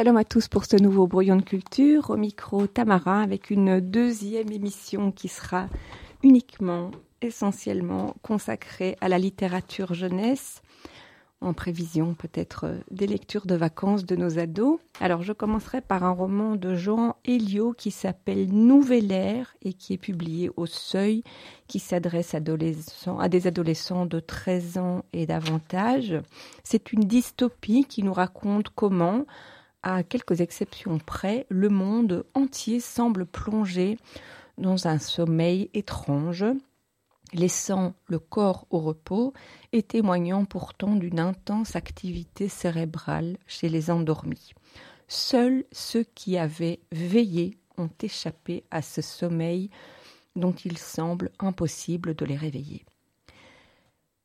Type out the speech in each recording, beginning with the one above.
Shalom à tous pour ce nouveau brouillon de culture. Au micro Tamara avec une deuxième émission qui sera uniquement, essentiellement consacrée à la littérature jeunesse en prévision peut-être des lectures de vacances de nos ados. Alors je commencerai par un roman de Jean Elio qui s'appelle Nouvelle Ère et qui est publié au Seuil, qui s'adresse à, des adolescents de 13 ans et davantage. C'est une dystopie qui nous raconte comment, à quelques exceptions près, le monde entier semble plonger dans un sommeil étrange laissant le corps au repos et témoignant pourtant d'une intense activité cérébrale chez les endormis. Seuls ceux qui avaient veillé ont échappé à ce sommeil dont il semble impossible de les réveiller.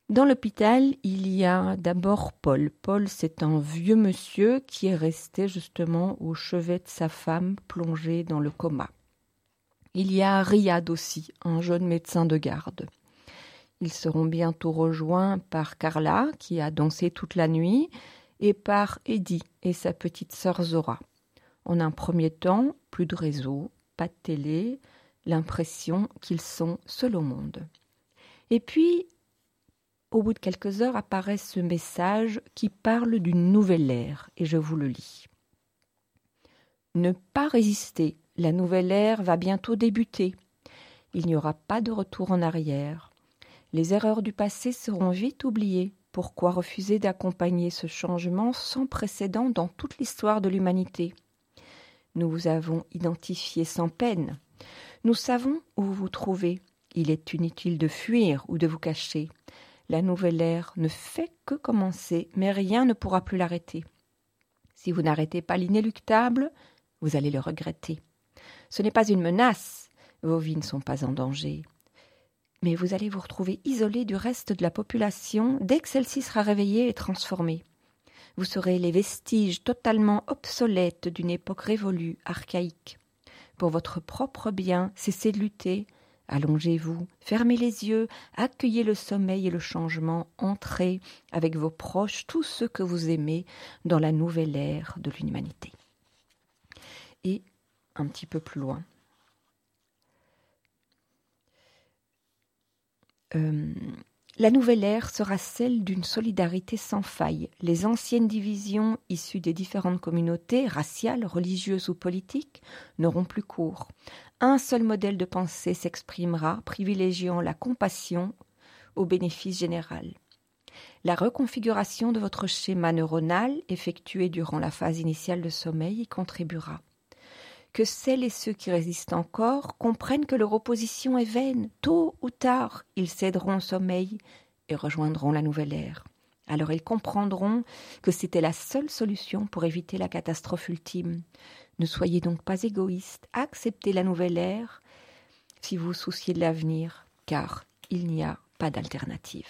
Dans l'hôpital, il y a d'abord Paul. Paul, c'est un vieux monsieur qui est resté justement au chevet de sa femme plongée dans le coma. Il y a Riyad aussi, un jeune médecin de garde. Ils seront bientôt rejoints par Carla, qui a dansé toute la nuit, et par Eddie et sa petite sœur Zora. En un premier temps, plus de réseau, pas de télé, l'impression qu'ils sont seuls au monde. Et puis, au bout de quelques heures, apparaît ce message qui parle d'une nouvelle ère, et je vous le lis. Ne pas résister, la nouvelle ère va bientôt débuter. Il n'y aura pas de retour en arrière. Les erreurs du passé seront vite oubliées. Pourquoi refuser d'accompagner ce changement sans précédent dans toute l'histoire de l'humanité? Nous vous avons identifié sans peine. Nous savons où vous vous trouvez. Il est inutile de fuir ou de vous cacher. La nouvelle ère ne fait que commencer, mais rien ne pourra plus l'arrêter. Si vous n'arrêtez pas l'inéluctable, vous allez le regretter. Ce n'est pas une menace, vos vies ne sont pas en danger mais vous allez vous retrouver isolé du reste de la population dès que celle-ci sera réveillée et transformée. Vous serez les vestiges totalement obsolètes d'une époque révolue, archaïque. Pour votre propre bien, cessez de lutter, Allongez-vous, fermez les yeux, accueillez le sommeil et le changement, entrez avec vos proches, tous ceux que vous aimez, dans la nouvelle ère de l'humanité. Et un petit peu plus loin, Euh, la nouvelle ère sera celle d'une solidarité sans faille. Les anciennes divisions issues des différentes communautés, raciales, religieuses ou politiques, n'auront plus cours. Un seul modèle de pensée s'exprimera, privilégiant la compassion au bénéfice général. La reconfiguration de votre schéma neuronal, effectuée durant la phase initiale de sommeil, y contribuera que celles et ceux qui résistent encore comprennent que leur opposition est vaine. Tôt ou tard, ils céderont au sommeil et rejoindront la nouvelle ère. Alors ils comprendront que c'était la seule solution pour éviter la catastrophe ultime. Ne soyez donc pas égoïstes, acceptez la nouvelle ère si vous vous souciez de l'avenir, car il n'y a pas d'alternative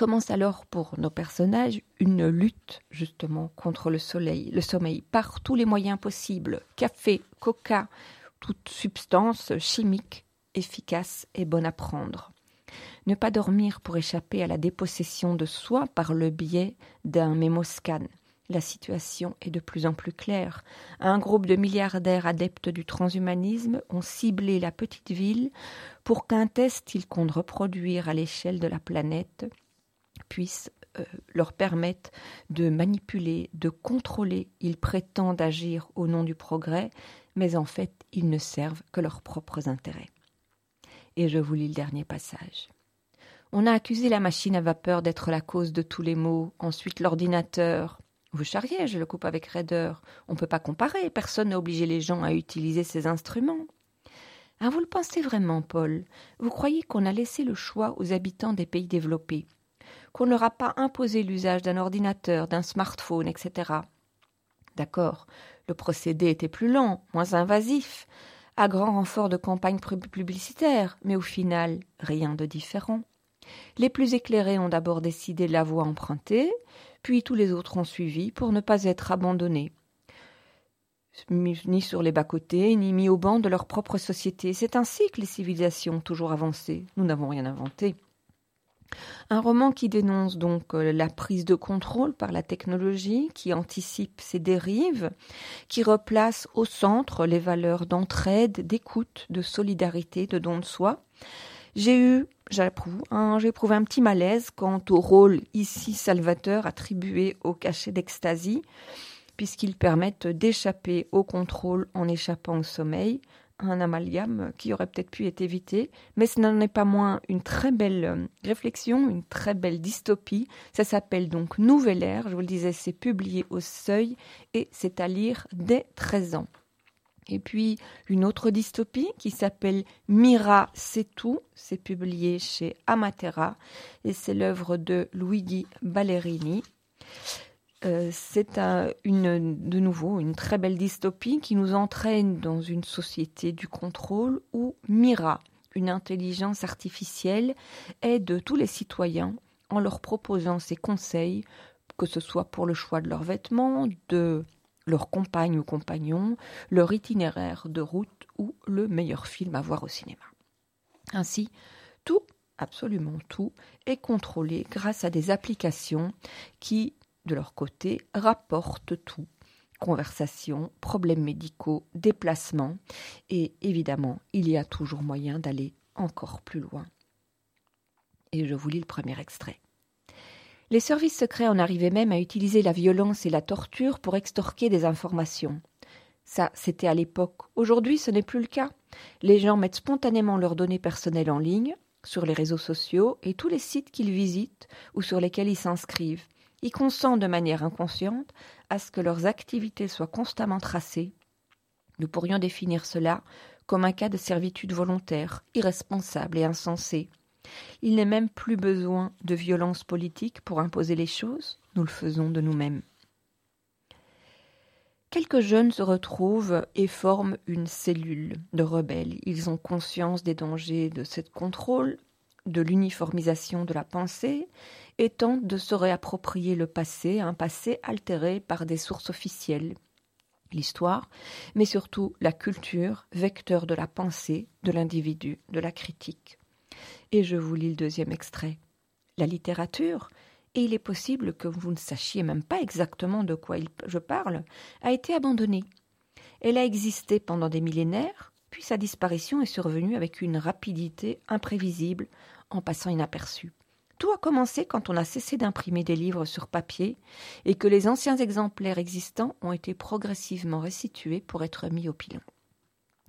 commence alors pour nos personnages une lutte justement contre le soleil, le sommeil par tous les moyens possibles, café, coca, toute substance chimique efficace et bonne à prendre. Ne pas dormir pour échapper à la dépossession de soi par le biais d'un mémoscan. La situation est de plus en plus claire. Un groupe de milliardaires adeptes du transhumanisme ont ciblé la petite ville pour qu'un test qu'ils comptent reproduire à l'échelle de la planète puissent euh, leur permettre de manipuler, de contrôler. Ils prétendent agir au nom du progrès, mais en fait, ils ne servent que leurs propres intérêts. Et je vous lis le dernier passage. On a accusé la machine à vapeur d'être la cause de tous les maux, ensuite l'ordinateur. Vous charriez, je le coupe avec raideur. On ne peut pas comparer, personne n'a obligé les gens à utiliser ces instruments. Ah, vous le pensez vraiment, Paul? Vous croyez qu'on a laissé le choix aux habitants des pays développés? Qu'on ne leur a pas imposé l'usage d'un ordinateur, d'un smartphone, etc. D'accord, le procédé était plus lent, moins invasif, à grand renfort de campagnes publicitaires, mais au final, rien de différent. Les plus éclairés ont d'abord décidé la voie empruntée, puis tous les autres ont suivi pour ne pas être abandonnés, ni sur les bas-côtés, ni mis au banc de leur propre société. C'est ainsi que les civilisations ont toujours avancé. Nous n'avons rien inventé. Un roman qui dénonce donc euh, la prise de contrôle par la technologie, qui anticipe ses dérives, qui replace au centre les valeurs d'entraide, d'écoute, de solidarité, de don de soi. J'ai eu, j'approuve, j'ai éprouvé un petit malaise quant au rôle ici salvateur attribué au cachet d'extasie, puisqu'ils permettent d'échapper au contrôle en échappant au sommeil, un amalgame qui aurait peut-être pu être évité, mais ce n'en est pas moins une très belle euh, réflexion, une très belle dystopie. Ça s'appelle donc Nouvelle Ère, je vous le disais, c'est publié au Seuil et c'est à lire dès 13 ans. Et puis une autre dystopie qui s'appelle Mira, c'est tout, c'est publié chez Amatera et c'est l'œuvre de Luigi Ballerini. Euh, c'est de nouveau une très belle dystopie qui nous entraîne dans une société du contrôle où Mira, une intelligence artificielle, aide tous les citoyens en leur proposant ses conseils, que ce soit pour le choix de leurs vêtements, de leur compagne ou compagnon, leur itinéraire de route ou le meilleur film à voir au cinéma. Ainsi, tout, absolument tout, est contrôlé grâce à des applications qui de leur côté, rapportent tout. Conversations, problèmes médicaux, déplacements, et évidemment, il y a toujours moyen d'aller encore plus loin. Et je vous lis le premier extrait. Les services secrets en arrivaient même à utiliser la violence et la torture pour extorquer des informations. Ça, c'était à l'époque. Aujourd'hui, ce n'est plus le cas. Les gens mettent spontanément leurs données personnelles en ligne, sur les réseaux sociaux et tous les sites qu'ils visitent ou sur lesquels ils s'inscrivent. Ils consentent de manière inconsciente à ce que leurs activités soient constamment tracées. Nous pourrions définir cela comme un cas de servitude volontaire, irresponsable et insensée. Il n'est même plus besoin de violence politique pour imposer les choses, nous le faisons de nous-mêmes. Quelques jeunes se retrouvent et forment une cellule de rebelles. Ils ont conscience des dangers de ce contrôle, de l'uniformisation de la pensée et tente de se réapproprier le passé, un passé altéré par des sources officielles. L'histoire, mais surtout la culture, vecteur de la pensée, de l'individu, de la critique. Et je vous lis le deuxième extrait. La littérature, et il est possible que vous ne sachiez même pas exactement de quoi je parle, a été abandonnée. Elle a existé pendant des millénaires, sa disparition est survenue avec une rapidité imprévisible en passant inaperçue. Tout a commencé quand on a cessé d'imprimer des livres sur papier et que les anciens exemplaires existants ont été progressivement restitués pour être mis au pilon.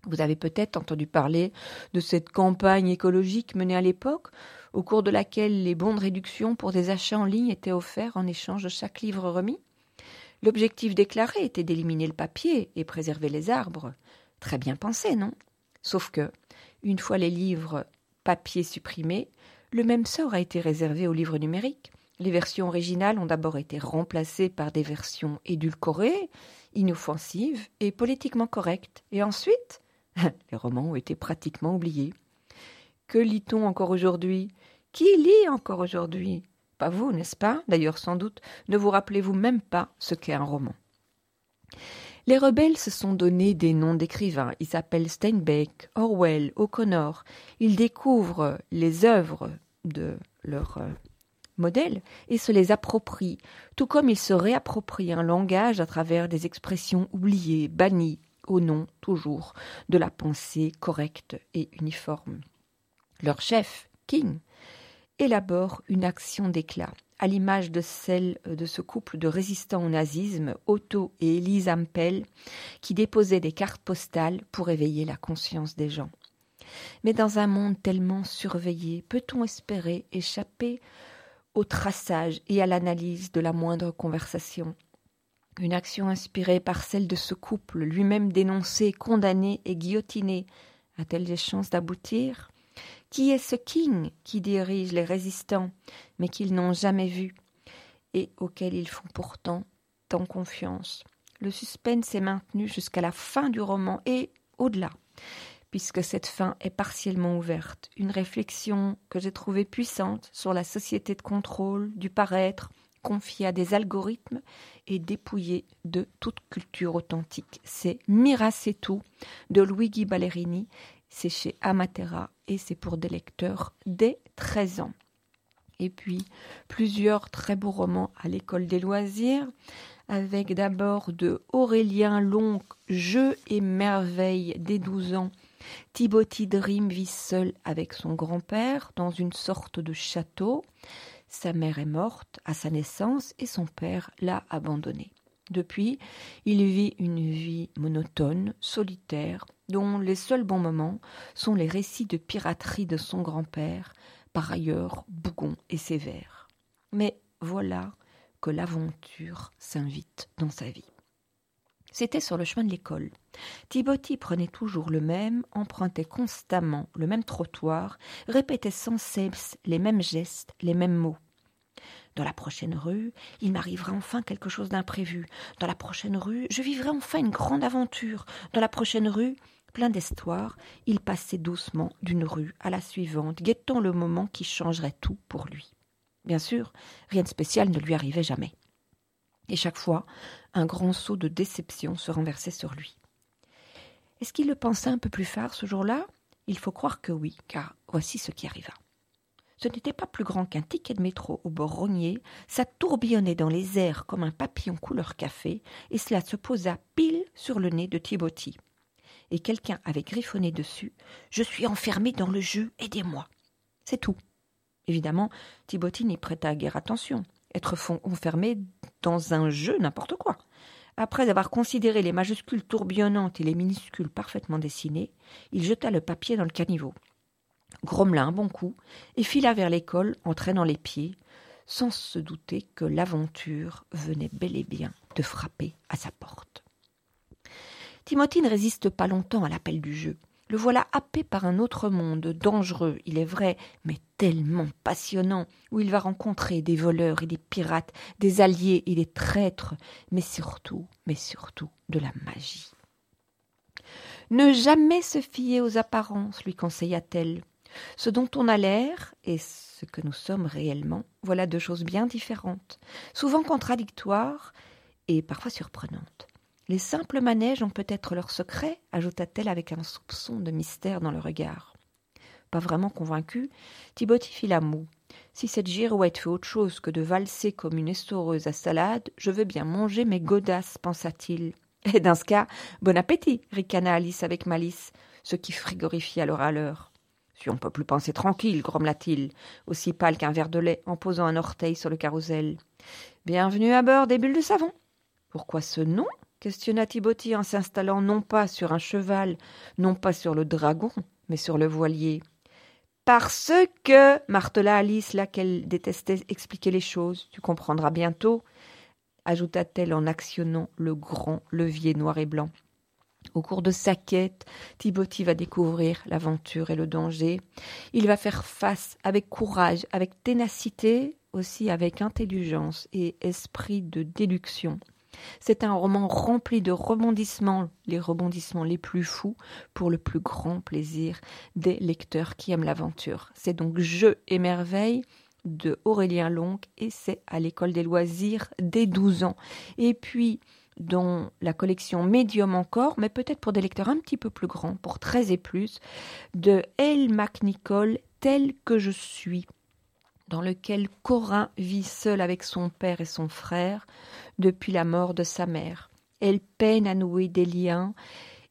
Vous avez peut-être entendu parler de cette campagne écologique menée à l'époque, au cours de laquelle les bons de réduction pour des achats en ligne étaient offerts en échange de chaque livre remis. L'objectif déclaré était d'éliminer le papier et préserver les arbres. Très bien pensé, non? Sauf que, une fois les livres papier supprimés, le même sort a été réservé aux livres numériques. Les versions originales ont d'abord été remplacées par des versions édulcorées, inoffensives et politiquement correctes. Et ensuite, les romans ont été pratiquement oubliés. Que lit-on encore aujourd'hui? Qui lit encore aujourd'hui? Pas vous, n'est-ce pas? D'ailleurs, sans doute, ne vous rappelez-vous même pas ce qu'est un roman. Les rebelles se sont donné des noms d'écrivains. Ils s'appellent Steinbeck, Orwell, O'Connor. Ils découvrent les œuvres de leurs euh, modèles et se les approprient, tout comme ils se réapproprient un langage à travers des expressions oubliées, bannies, au nom, toujours, de la pensée correcte et uniforme. Leur chef, King, élabore une action d'éclat à l'image de celle de ce couple de résistants au nazisme, Otto et Elise Ampel, qui déposaient des cartes postales pour éveiller la conscience des gens. Mais dans un monde tellement surveillé, peut-on espérer échapper au traçage et à l'analyse de la moindre conversation? Une action inspirée par celle de ce couple, lui-même dénoncé, condamné et guillotiné, a-t-elle des chances d'aboutir? Qui est ce king qui dirige les résistants, mais qu'ils n'ont jamais vu, et auquel ils font pourtant tant confiance? Le suspense est maintenu jusqu'à la fin du roman et au-delà, puisque cette fin est partiellement ouverte. Une réflexion que j'ai trouvée puissante sur la société de contrôle, du paraître, confiée à des algorithmes et dépouillée de toute culture authentique. C'est Miracetu de Luigi Ballerini c'est chez Amatera et c'est pour des lecteurs dès 13 ans. Et puis plusieurs très beaux romans à l'école des loisirs, avec d'abord de Aurélien Long, Jeux et merveilles des douze ans. Thibauti Dream vit seul avec son grand-père dans une sorte de château. Sa mère est morte à sa naissance et son père l'a abandonné. Depuis, il vit une vie monotone, solitaire, dont les seuls bons moments sont les récits de piraterie de son grand-père, par ailleurs bougon et sévère. Mais voilà que l'aventure s'invite dans sa vie. C'était sur le chemin de l'école. Thibauti prenait toujours le même, empruntait constamment le même trottoir, répétait sans cesse les mêmes gestes, les mêmes mots. Dans la prochaine rue, il m'arrivera enfin quelque chose d'imprévu. Dans la prochaine rue, je vivrai enfin une grande aventure. Dans la prochaine rue, plein d'espoir, il passait doucement d'une rue à la suivante, guettant le moment qui changerait tout pour lui. Bien sûr, rien de spécial ne lui arrivait jamais. Et chaque fois, un grand saut de déception se renversait sur lui. Est-ce qu'il le pensait un peu plus phare ce jour-là? Il faut croire que oui, car voici ce qui arriva. Ce n'était pas plus grand qu'un ticket de métro au bord rogné, ça tourbillonnait dans les airs comme un papillon couleur café, et cela se posa pile sur le nez de Thibauti. Et quelqu'un avait griffonné dessus Je suis enfermé dans le jeu, aidez-moi. C'est tout. Évidemment, Thibauti n'y prêta guère attention. Être enfermé dans un jeu, n'importe quoi. Après avoir considéré les majuscules tourbillonnantes et les minuscules parfaitement dessinées, il jeta le papier dans le caniveau, grommela un bon coup et fila vers l'école en traînant les pieds, sans se douter que l'aventure venait bel et bien de frapper à sa porte. Timothy ne résiste pas longtemps à l'appel du jeu. Le voilà happé par un autre monde, dangereux, il est vrai, mais tellement passionnant, où il va rencontrer des voleurs et des pirates, des alliés et des traîtres, mais surtout, mais surtout de la magie. Ne jamais se fier aux apparences, lui conseilla-t-elle. Ce dont on a l'air et ce que nous sommes réellement, voilà deux choses bien différentes, souvent contradictoires et parfois surprenantes. Les simples manèges ont peut-être leur secret, ajouta-t-elle avec un soupçon de mystère dans le regard. Pas vraiment convaincu, Thibauti fit la moue. Si cette girouette fait autre chose que de valser comme une essoreuse à salade, je veux bien manger mes godasses, pensa-t-il. Et dans ce cas, bon appétit, ricana Alice avec malice, ce qui frigorifia le râleur. Si on peut plus penser tranquille, grommela-t-il, aussi pâle qu'un verre de lait, en posant un orteil sur le carrousel. Bienvenue à bord des bulles de savon. Pourquoi ce nom? Questionna Thibauti en s'installant non pas sur un cheval, non pas sur le dragon, mais sur le voilier. Parce que, martela Alice, là qu'elle détestait expliquer les choses, tu comprendras bientôt, ajouta-t-elle en actionnant le grand levier noir et blanc. Au cours de sa quête, Thibauti va découvrir l'aventure et le danger. Il va faire face avec courage, avec ténacité, aussi avec intelligence et esprit de déduction. C'est un roman rempli de rebondissements, les rebondissements les plus fous, pour le plus grand plaisir des lecteurs qui aiment l'aventure. C'est donc Jeux et merveilles de Aurélien Long et c'est à l'école des loisirs dès 12 ans. Et puis, dans la collection Médium encore, mais peut-être pour des lecteurs un petit peu plus grands, pour 13 et plus, de Elle McNichol, tel que je suis dans lequel Corin vit seul avec son père et son frère depuis la mort de sa mère. Elle peine à nouer des liens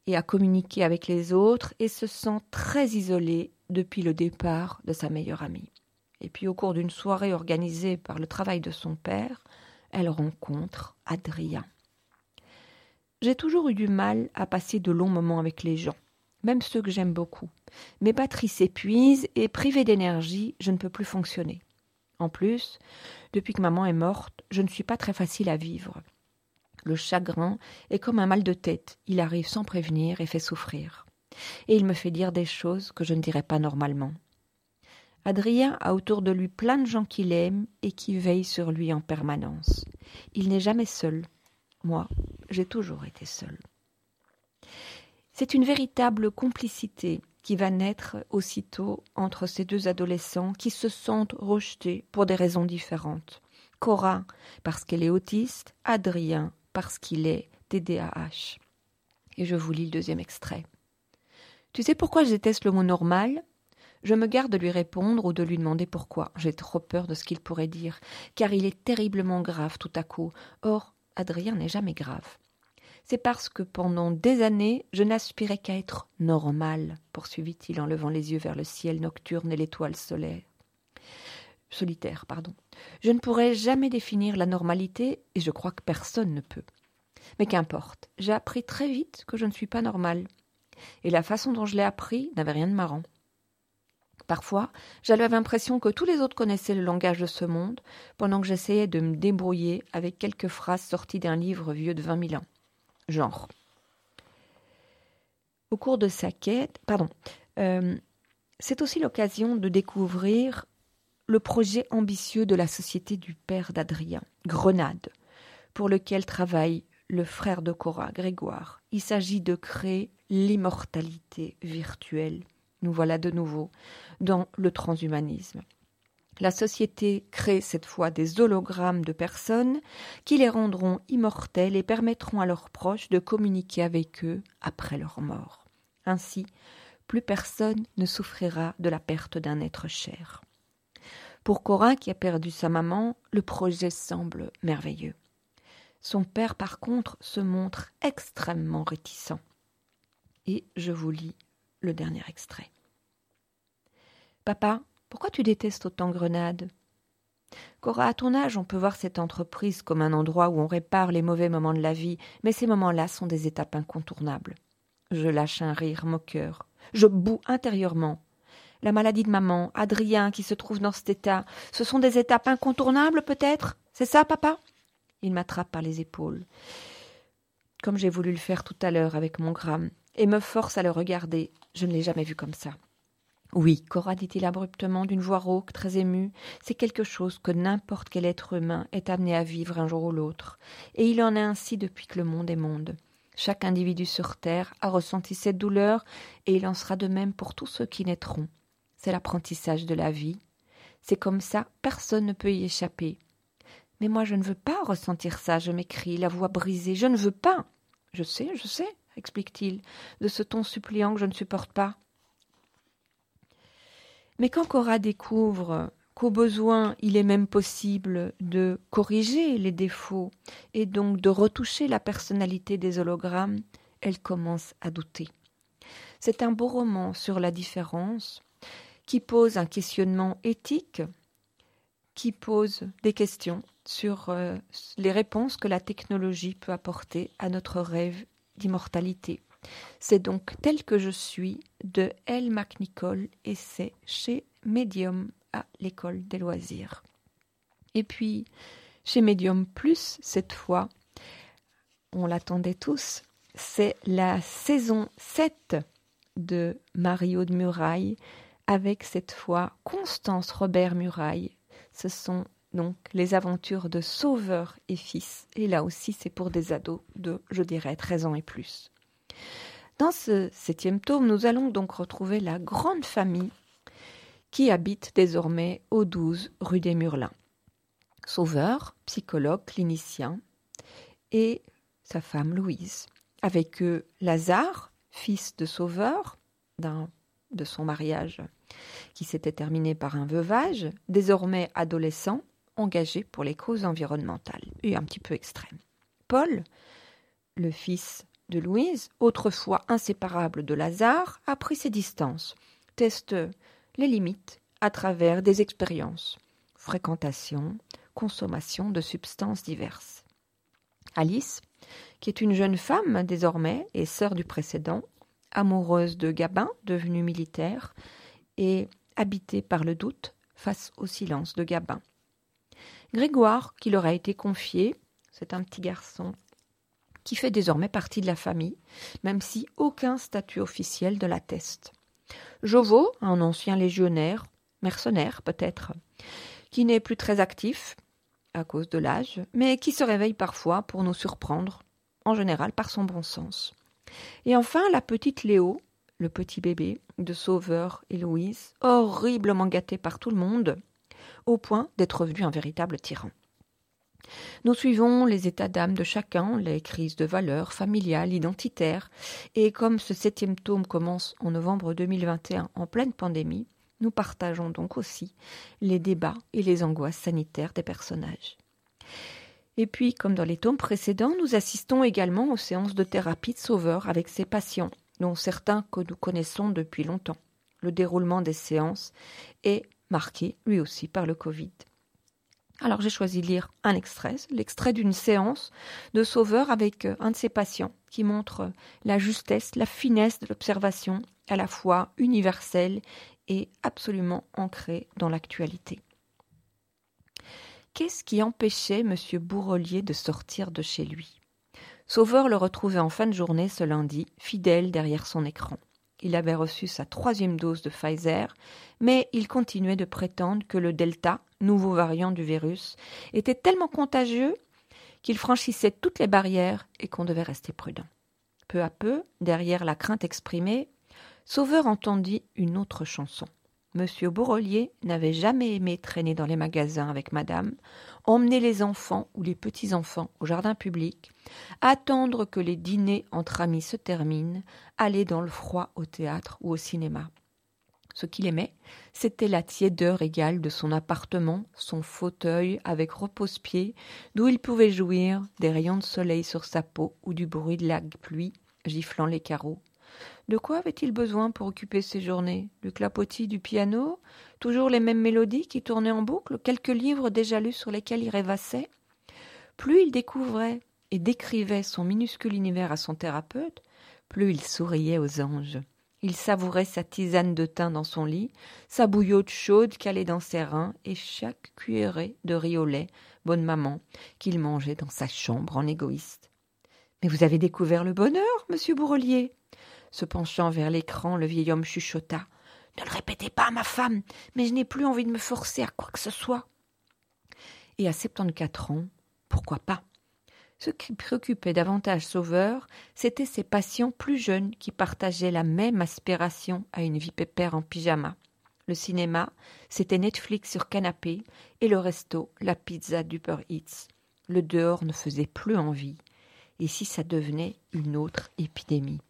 et à communiquer avec les autres et se sent très isolée depuis le départ de sa meilleure amie. Et puis au cours d'une soirée organisée par le travail de son père, elle rencontre Adrien. J'ai toujours eu du mal à passer de longs moments avec les gens, même ceux que j'aime beaucoup. Mes batteries s'épuisent et privée d'énergie, je ne peux plus fonctionner. En plus, depuis que maman est morte, je ne suis pas très facile à vivre. Le chagrin est comme un mal de tête, il arrive sans prévenir et fait souffrir. Et il me fait dire des choses que je ne dirais pas normalement. Adrien a autour de lui plein de gens qu'il aime et qui veillent sur lui en permanence. Il n'est jamais seul. Moi, j'ai toujours été seule. C'est une véritable complicité qui va naître aussitôt entre ces deux adolescents qui se sentent rejetés pour des raisons différentes. Cora parce qu'elle est autiste, Adrien parce qu'il est TDAH. Et je vous lis le deuxième extrait. Tu sais pourquoi je déteste le mot normal? Je me garde de lui répondre ou de lui demander pourquoi. J'ai trop peur de ce qu'il pourrait dire, car il est terriblement grave tout à coup. Or, Adrien n'est jamais grave. C'est parce que pendant des années, je n'aspirais qu'à être normal, poursuivit-il en levant les yeux vers le ciel nocturne et l'étoile solaire. Solitaire, pardon. Je ne pourrai jamais définir la normalité, et je crois que personne ne peut. Mais qu'importe, j'ai appris très vite que je ne suis pas normal. Et la façon dont je l'ai appris n'avait rien de marrant. Parfois, j'avais l'impression que tous les autres connaissaient le langage de ce monde, pendant que j'essayais de me débrouiller avec quelques phrases sorties d'un livre vieux de vingt mille ans. Genre. Au cours de sa quête, pardon, euh, c'est aussi l'occasion de découvrir le projet ambitieux de la Société du Père d'Adrien, Grenade, pour lequel travaille le frère de Cora, Grégoire. Il s'agit de créer l'immortalité virtuelle. Nous voilà de nouveau dans le transhumanisme. La société crée cette fois des hologrammes de personnes qui les rendront immortels et permettront à leurs proches de communiquer avec eux après leur mort. Ainsi, plus personne ne souffrira de la perte d'un être cher. Pour Cora, qui a perdu sa maman, le projet semble merveilleux. Son père, par contre, se montre extrêmement réticent. Et je vous lis le dernier extrait. Papa, pourquoi tu détestes autant Grenade? Cora, à ton âge, on peut voir cette entreprise comme un endroit où on répare les mauvais moments de la vie, mais ces moments-là sont des étapes incontournables. Je lâche un rire moqueur. Je boue intérieurement. La maladie de maman, Adrien qui se trouve dans cet état, ce sont des étapes incontournables peut-être? C'est ça, papa? Il m'attrape par les épaules, comme j'ai voulu le faire tout à l'heure avec mon gramme, et me force à le regarder. Je ne l'ai jamais vu comme ça. Oui, Cora, dit-il abruptement d'une voix rauque, très émue, c'est quelque chose que n'importe quel être humain est amené à vivre un jour ou l'autre, et il en est ainsi depuis que le monde est monde. Chaque individu sur terre a ressenti cette douleur, et il en sera de même pour tous ceux qui naîtront. C'est l'apprentissage de la vie. C'est comme ça, personne ne peut y échapper. Mais moi je ne veux pas ressentir ça, je m'écrie, la voix brisée, je ne veux pas. Je sais, je sais, explique-t-il, de ce ton suppliant que je ne supporte pas. Mais quand Cora découvre qu'au besoin il est même possible de corriger les défauts et donc de retoucher la personnalité des hologrammes, elle commence à douter. C'est un beau roman sur la différence qui pose un questionnement éthique, qui pose des questions sur euh, les réponses que la technologie peut apporter à notre rêve d'immortalité. C'est donc tel que je suis de Elle McNichol et c'est chez Medium à l'école des loisirs. Et puis chez Medium Plus, cette fois, on l'attendait tous, c'est la saison 7 de Mario de Muraille avec cette fois Constance Robert Muraille. Ce sont donc les aventures de Sauveur et Fils. Et là aussi, c'est pour des ados de, je dirais, 13 ans et plus. Dans ce septième tome, nous allons donc retrouver la grande famille qui habite désormais au 12 rue des Murlins. Sauveur, psychologue, clinicien, et sa femme Louise. Avec eux, Lazare, fils de Sauveur, de son mariage qui s'était terminé par un veuvage, désormais adolescent, engagé pour les causes environnementales, et un petit peu extrême. Paul, le fils de Louise, autrefois inséparable de Lazare, a pris ses distances, teste les limites à travers des expériences, fréquentation, consommation de substances diverses. Alice, qui est une jeune femme désormais et sœur du précédent, amoureuse de Gabin, devenu militaire, et habitée par le doute face au silence de Gabin. Grégoire, qui leur a été confié, c'est un petit garçon qui fait désormais partie de la famille, même si aucun statut officiel ne l'atteste. Jovo, un ancien légionnaire, mercenaire peut-être, qui n'est plus très actif à cause de l'âge, mais qui se réveille parfois pour nous surprendre, en général par son bon sens. Et enfin la petite Léo, le petit bébé de Sauveur et Louise, horriblement gâté par tout le monde, au point d'être venu un véritable tyran. Nous suivons les états d'âme de chacun, les crises de valeurs familiales, identitaires, et comme ce septième tome commence en novembre 2021 en pleine pandémie, Nous partageons donc aussi les débats et les angoisses sanitaires des personnages. Et puis, comme dans les tomes précédents, nous assistons également aux séances de thérapie de Sauveur avec ses patients, dont certains que nous connaissons depuis longtemps. Le déroulement des séances est marqué, lui aussi, par le Covid. Alors j'ai choisi de lire un extrait, l'extrait d'une séance de Sauveur avec euh, un de ses patients, qui montre la justesse, la finesse de l'observation, à la fois universelle et absolument ancrée dans l'actualité. Qu'est-ce qui empêchait M. Bourrelier de sortir de chez lui? Sauveur le retrouvait en fin de journée ce lundi, fidèle derrière son écran. Il avait reçu sa troisième dose de Pfizer, mais il continuait de prétendre que le Delta, nouveau variant du virus, était tellement contagieux qu'il franchissait toutes les barrières et qu'on devait rester prudent. Peu à peu, derrière la crainte exprimée, Sauveur entendit une autre chanson. Monsieur Bourrelier n'avait jamais aimé traîner dans les magasins avec madame, emmener les enfants ou les petits-enfants au jardin public, attendre que les dîners entre amis se terminent, aller dans le froid au théâtre ou au cinéma. Ce qu'il aimait, c'était la tiédeur égale de son appartement, son fauteuil avec repose-pied, d'où il pouvait jouir des rayons de soleil sur sa peau ou du bruit de la pluie giflant les carreaux. De quoi avait-il besoin pour occuper ses journées? Du clapotis du piano? Toujours les mêmes mélodies qui tournaient en boucle? Quelques livres déjà lus sur lesquels il rêvassait? Plus il découvrait et décrivait son minuscule univers à son thérapeute, plus il souriait aux anges. Il savourait sa tisane de thym dans son lit, sa bouillotte chaude calée dans ses reins et chaque cuillerée de riz au lait, bonne maman, qu'il mangeait dans sa chambre en égoïste. Mais vous avez découvert le bonheur, monsieur Bourrelier se penchant vers l'écran, le vieil homme chuchota. Ne le répétez pas, ma femme, mais je n'ai plus envie de me forcer à quoi que ce soit. Et à quatre ans, pourquoi pas? Ce qui préoccupait davantage Sauveur, c'était ses patients plus jeunes qui partageaient la même aspiration à une vie pépère en pyjama. Le cinéma, c'était Netflix sur canapé, et le resto, la pizza d'Uber Eats. Le dehors ne faisait plus envie. Et si ça devenait une autre épidémie?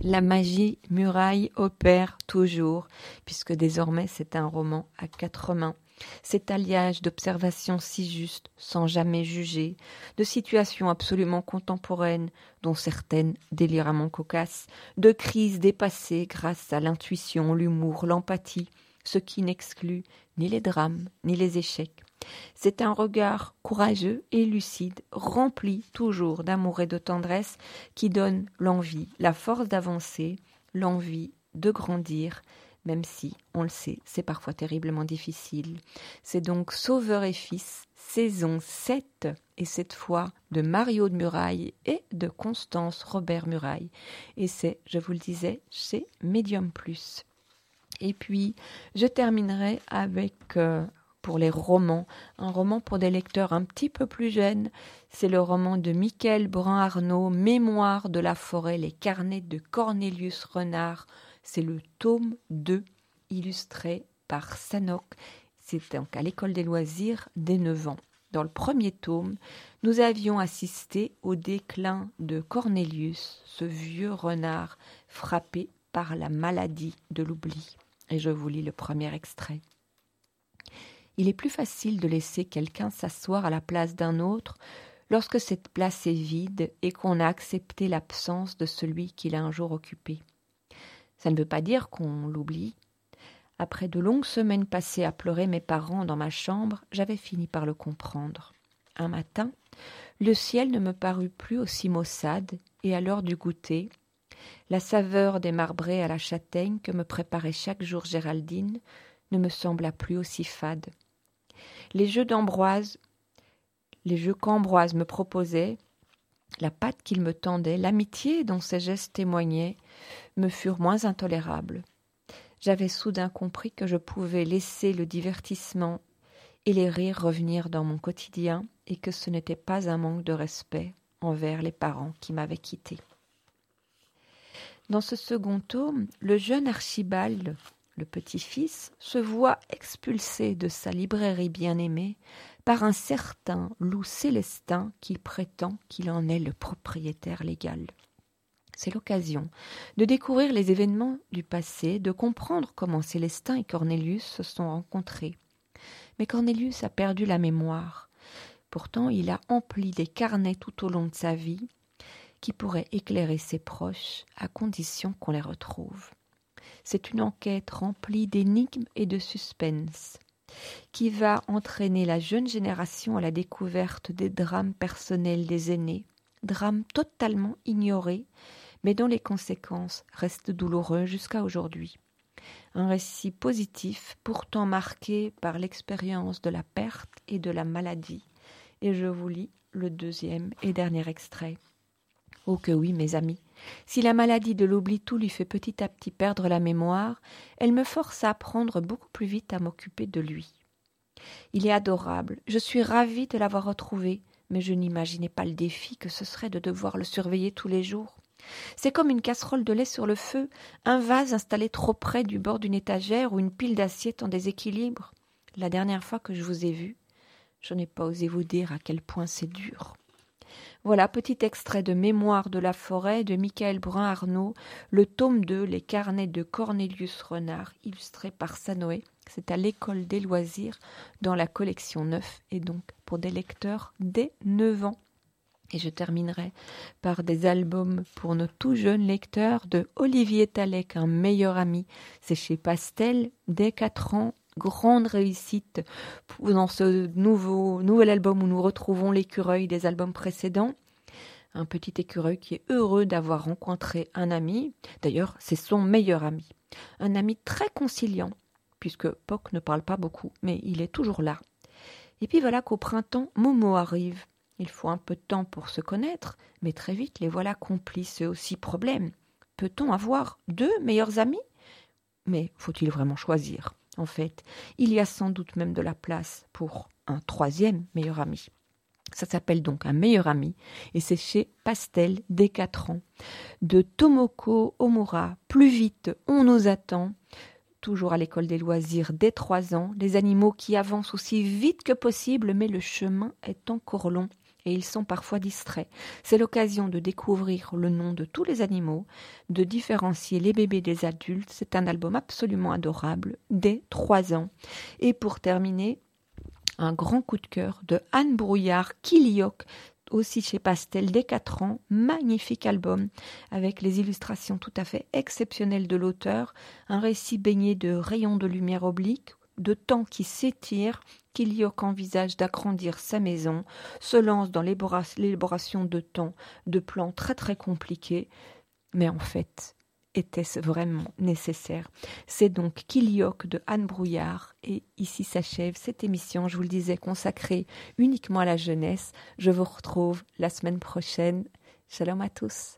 La magie muraille opère toujours, puisque désormais c'est un roman à quatre mains. Cet alliage d'observations si justes, sans jamais juger, de situations absolument contemporaines, dont certaines déliramment cocasses, de crises dépassées grâce à l'intuition, l'humour, l'empathie, ce qui n'exclut ni les drames, ni les échecs. C'est un regard courageux et lucide, rempli toujours d'amour et de tendresse, qui donne l'envie, la force d'avancer, l'envie de grandir, même si, on le sait, c'est parfois terriblement difficile. C'est donc Sauveur et Fils, saison 7, et cette fois de Mario de Muraille et de Constance Robert Muraille. Et c'est, je vous le disais, chez Medium Plus. Et puis, je terminerai avec euh, pour les romans. Un roman pour des lecteurs un petit peu plus jeunes. C'est le roman de Michael Brun-Arnaud, Mémoire de la forêt, les carnets de Cornelius Renard. C'est le tome 2, illustré par Sanok. C'est donc à l'école des loisirs des 9 ans. Dans le premier tome, nous avions assisté au déclin de Cornelius, ce vieux renard frappé par la maladie de l'oubli. Et je vous lis le premier extrait il est plus facile de laisser quelqu'un s'asseoir à la place d'un autre lorsque cette place est vide et qu'on a accepté l'absence de celui qui l'a un jour occupé. Ça ne veut pas dire qu'on l'oublie. Après de longues semaines passées à pleurer mes parents dans ma chambre, j'avais fini par le comprendre. Un matin, le ciel ne me parut plus aussi maussade, et à l'heure du goûter, la saveur des marbrés à la châtaigne que me préparait chaque jour Géraldine ne me sembla plus aussi fade. Les jeux d'Ambroise, les jeux qu'Ambroise me proposait, la patte qu'il me tendait, l'amitié dont ses gestes témoignaient, me furent moins intolérables. J'avais soudain compris que je pouvais laisser le divertissement et les rires revenir dans mon quotidien et que ce n'était pas un manque de respect envers les parents qui m'avaient quitté. Dans ce second tome, le jeune Archibald le petit-fils, se voit expulsé de sa librairie bien-aimée par un certain loup célestin qui prétend qu'il en est le propriétaire légal. C'est l'occasion de découvrir les événements du passé, de comprendre comment Célestin et Cornélius se sont rencontrés. Mais Cornélius a perdu la mémoire. Pourtant, il a empli des carnets tout au long de sa vie qui pourraient éclairer ses proches à condition qu'on les retrouve. C'est une enquête remplie d'énigmes et de suspense qui va entraîner la jeune génération à la découverte des drames personnels des aînés, drames totalement ignorés, mais dont les conséquences restent douloureuses jusqu'à aujourd'hui. Un récit positif, pourtant marqué par l'expérience de la perte et de la maladie. Et je vous lis le deuxième et dernier extrait. Oh que oui, mes amis. Si la maladie de l'oubli tout lui fait petit à petit perdre la mémoire, elle me force à apprendre beaucoup plus vite à m'occuper de lui. Il est adorable, je suis ravie de l'avoir retrouvé, mais je n'imaginais pas le défi que ce serait de devoir le surveiller tous les jours. C'est comme une casserole de lait sur le feu, un vase installé trop près du bord d'une étagère ou une pile d'assiettes en déséquilibre. La dernière fois que je vous ai vu, je n'ai pas osé vous dire à quel point c'est dur. Voilà, petit extrait de Mémoire de la forêt de Michael Brun Arnaud, le tome 2, Les carnets de Cornelius Renard, illustré par Sanoé. C'est à l'école des loisirs dans la collection 9 et donc pour des lecteurs dès 9 ans. Et je terminerai par des albums pour nos tout jeunes lecteurs de Olivier Talek, un meilleur ami. C'est chez Pastel, dès 4 ans, grande réussite dans ce nouveau, nouvel album où nous retrouvons l'écureuil des albums précédents. Un petit écureuil qui est heureux d'avoir rencontré un ami. D'ailleurs, c'est son meilleur ami. Un ami très conciliant, puisque Poc ne parle pas beaucoup, mais il est toujours là. Et puis voilà qu'au printemps, Momo arrive. Il faut un peu de temps pour se connaître, mais très vite les voilà complices aussi problème. Peut-on avoir deux meilleurs amis? Mais faut-il vraiment choisir? En fait. Il y a sans doute même de la place pour un troisième meilleur ami. Ça s'appelle donc un meilleur ami et c'est chez Pastel dès 4 ans. De Tomoko Omura, plus vite, on nous attend. Toujours à l'école des loisirs dès 3 ans, les animaux qui avancent aussi vite que possible, mais le chemin est encore long et ils sont parfois distraits. C'est l'occasion de découvrir le nom de tous les animaux, de différencier les bébés des adultes. C'est un album absolument adorable, dès trois ans. Et pour terminer, un grand coup de cœur de Anne Brouillard, Kiliok, aussi chez Pastel dès 4 ans, magnifique album avec les illustrations tout à fait exceptionnelles de l'auteur, un récit baigné de rayons de lumière obliques de temps qui s'étire, qu'Ilioc envisage d'agrandir sa maison, se lance dans l'élaboration de temps, de plans très très compliqués, mais en fait, était-ce vraiment nécessaire? C'est donc Kilioc de Anne Brouillard et ici s'achève cette émission, je vous le disais, consacrée uniquement à la jeunesse. Je vous retrouve la semaine prochaine. Shalom à tous.